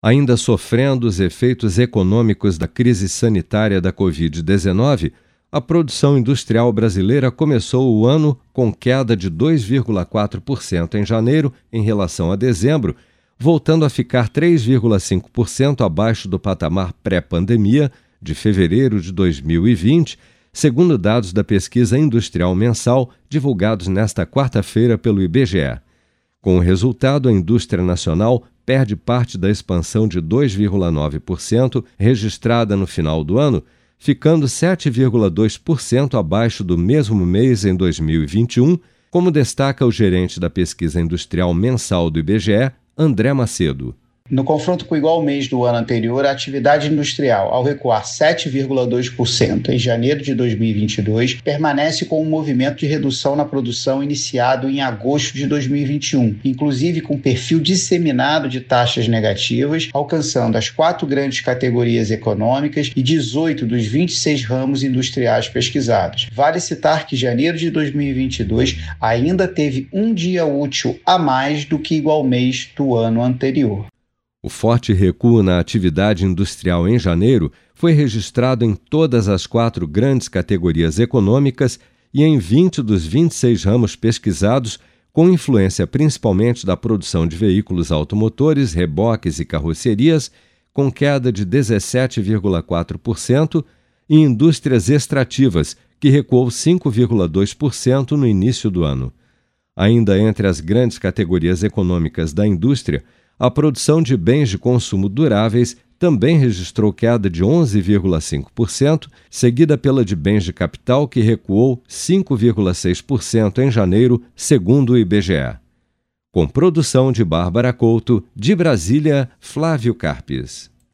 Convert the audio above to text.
Ainda sofrendo os efeitos econômicos da crise sanitária da Covid-19, a produção industrial brasileira começou o ano com queda de 2,4% em janeiro em relação a dezembro, voltando a ficar 3,5% abaixo do patamar pré-pandemia de fevereiro de 2020, segundo dados da pesquisa industrial mensal divulgados nesta quarta-feira pelo IBGE. Com o resultado, a indústria nacional perde parte da expansão de 2,9% registrada no final do ano ficando 7,2% abaixo do mesmo mês em 2021, como destaca o gerente da pesquisa industrial mensal do IBGE, André Macedo. No confronto com o igual mês do ano anterior, a atividade industrial, ao recuar 7,2% em janeiro de 2022, permanece com um movimento de redução na produção iniciado em agosto de 2021, inclusive com perfil disseminado de taxas negativas, alcançando as quatro grandes categorias econômicas e 18 dos 26 ramos industriais pesquisados. Vale citar que janeiro de 2022 ainda teve um dia útil a mais do que igual mês do ano anterior. O forte recuo na atividade industrial em janeiro foi registrado em todas as quatro grandes categorias econômicas e em 20 dos 26 ramos pesquisados, com influência principalmente da produção de veículos automotores, reboques e carrocerias, com queda de 17,4%, e indústrias extrativas, que recuou 5,2% no início do ano. Ainda entre as grandes categorias econômicas da indústria, a produção de bens de consumo duráveis também registrou queda de 11,5%, seguida pela de bens de capital, que recuou 5,6% em janeiro, segundo o IBGE. Com produção de Bárbara Couto, de Brasília, Flávio Carpes.